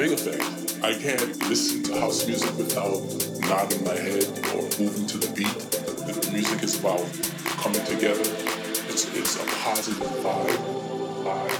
big effect. I can't listen to house music without nodding my head or moving to the beat. The music is about coming together. It's, it's a positive vibe. vibe.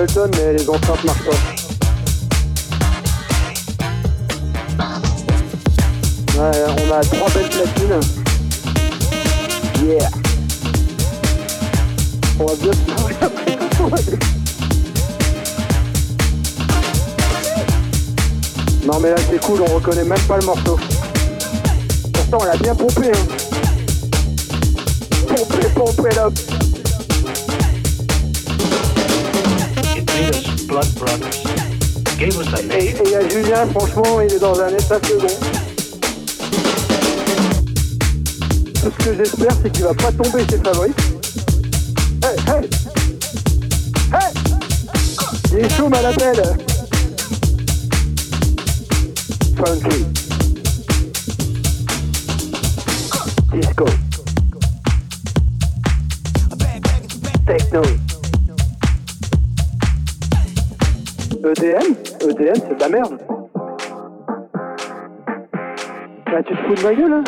Mais les enceintes marchent pas. Ouais, on a trois belles platines. Yeah. On va bien. Non mais là c'est cool, on reconnaît même pas le morceau. Pourtant on l'a bien pompé hein. Pompé, pompé là. Et il y a Julien, franchement, il est dans un état second. Tout ce que j'espère, c'est qu'il va pas tomber chez Fabrice. Hey, hey Hey Il est chaud, ma lapelle Funky. Disco. Merde. Bah, tu te fous de ma gueule, hein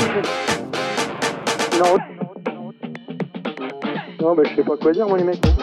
Non. Non, bah, je sais pas quoi dire, moi, les mecs. Putain